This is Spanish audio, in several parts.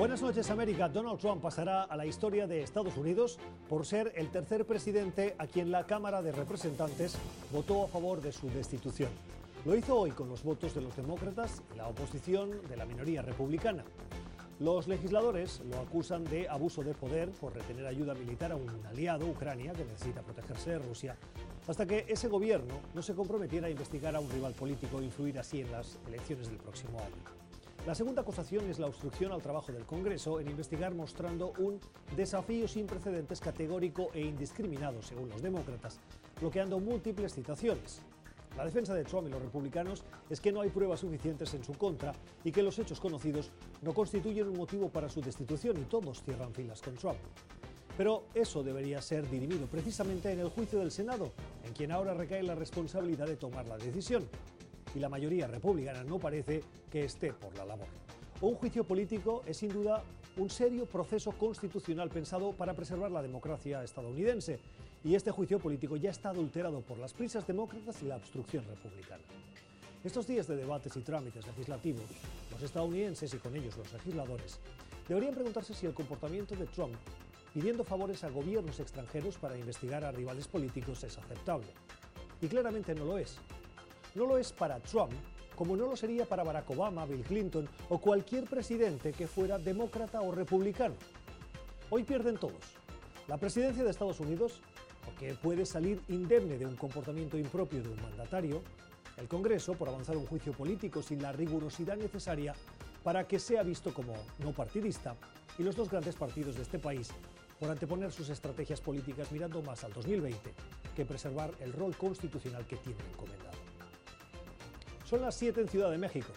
Buenas noches América. Donald Trump pasará a la historia de Estados Unidos por ser el tercer presidente a quien la Cámara de Representantes votó a favor de su destitución. Lo hizo hoy con los votos de los demócratas y la oposición de la minoría republicana. Los legisladores lo acusan de abuso de poder por retener ayuda militar a un aliado, Ucrania, que necesita protegerse de Rusia, hasta que ese gobierno no se comprometiera a investigar a un rival político e influir así en las elecciones del próximo año. La segunda acusación es la obstrucción al trabajo del Congreso en investigar mostrando un desafío sin precedentes categórico e indiscriminado, según los demócratas, bloqueando múltiples citaciones. La defensa de Trump y los republicanos es que no hay pruebas suficientes en su contra y que los hechos conocidos no constituyen un motivo para su destitución y todos cierran filas con Trump. Pero eso debería ser dirimido precisamente en el juicio del Senado, en quien ahora recae la responsabilidad de tomar la decisión. Y la mayoría republicana no parece que esté por la labor. Un juicio político es sin duda un serio proceso constitucional pensado para preservar la democracia estadounidense. Y este juicio político ya está adulterado por las prisas demócratas y la obstrucción republicana. Estos días de debates y trámites legislativos, los estadounidenses y con ellos los legisladores deberían preguntarse si el comportamiento de Trump pidiendo favores a gobiernos extranjeros para investigar a rivales políticos es aceptable. Y claramente no lo es. No lo es para Trump como no lo sería para Barack Obama, Bill Clinton o cualquier presidente que fuera demócrata o republicano. Hoy pierden todos. La presidencia de Estados Unidos, porque puede salir indemne de un comportamiento impropio de un mandatario, el Congreso por avanzar un juicio político sin la rigurosidad necesaria para que sea visto como no partidista, y los dos grandes partidos de este país por anteponer sus estrategias políticas mirando más al 2020 que preservar el rol constitucional que tienen encomendado. Son las 7 en Ciudad de México,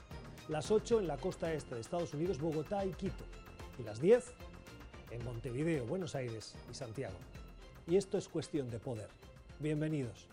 las 8 en la costa este de Estados Unidos, Bogotá y Quito, y las 10 en Montevideo, Buenos Aires y Santiago. Y esto es cuestión de poder. Bienvenidos.